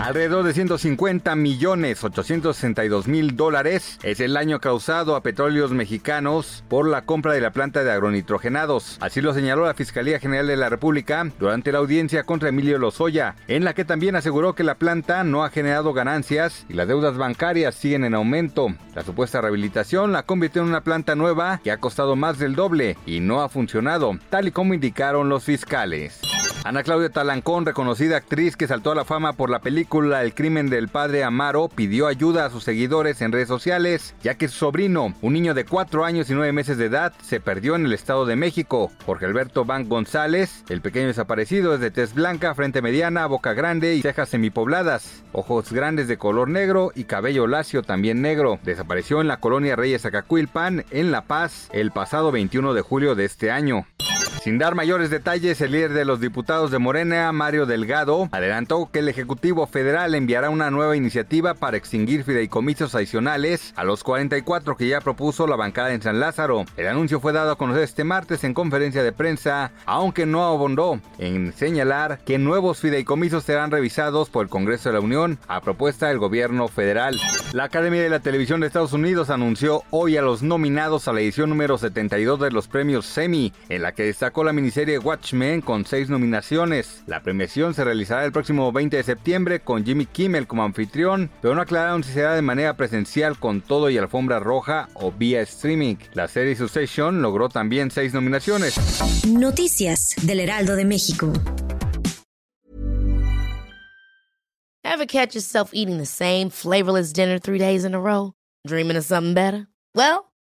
Alrededor de 150 millones 862 mil dólares es el daño causado a petróleos mexicanos por la compra de la planta de agronitrogenados. Así lo señaló la Fiscalía General de la República durante la audiencia contra Emilio Lozoya, en la que también aseguró que la planta no ha generado ganancias y las deudas bancarias siguen en aumento. La supuesta rehabilitación la convirtió en una planta nueva que ha costado más del doble y no ha funcionado, tal y como indicaron los fiscales. Ana Claudia Talancón, reconocida actriz que saltó a la fama por la película El crimen del padre Amaro, pidió ayuda a sus seguidores en redes sociales, ya que su sobrino, un niño de 4 años y 9 meses de edad, se perdió en el Estado de México. Jorge Alberto Van González, el pequeño desaparecido, es de tez blanca, frente mediana, boca grande y cejas semipobladas, ojos grandes de color negro y cabello lacio también negro. Desapareció en la colonia Reyes Acacuilpan, en La Paz, el pasado 21 de julio de este año. Sin dar mayores detalles, el líder de los diputados de Morena, Mario Delgado, adelantó que el Ejecutivo Federal enviará una nueva iniciativa para extinguir fideicomisos adicionales a los 44 que ya propuso la bancada en San Lázaro. El anuncio fue dado a conocer este martes en conferencia de prensa, aunque no abondó en señalar que nuevos fideicomisos serán revisados por el Congreso de la Unión a propuesta del gobierno federal. La Academia de la Televisión de Estados Unidos anunció hoy a los nominados a la edición número 72 de los premios Semi, en la que destacó la miniserie Watchmen con seis nominaciones. La premiación se realizará el próximo 20 de septiembre con Jimmy Kimmel como anfitrión, pero no aclararon si será de manera presencial con todo y alfombra roja o vía streaming. La serie Succession logró también seis nominaciones. Noticias del Heraldo de México. Ever catch yourself eating the same flavorless dinner three days in a row? Dreaming of something better? Well,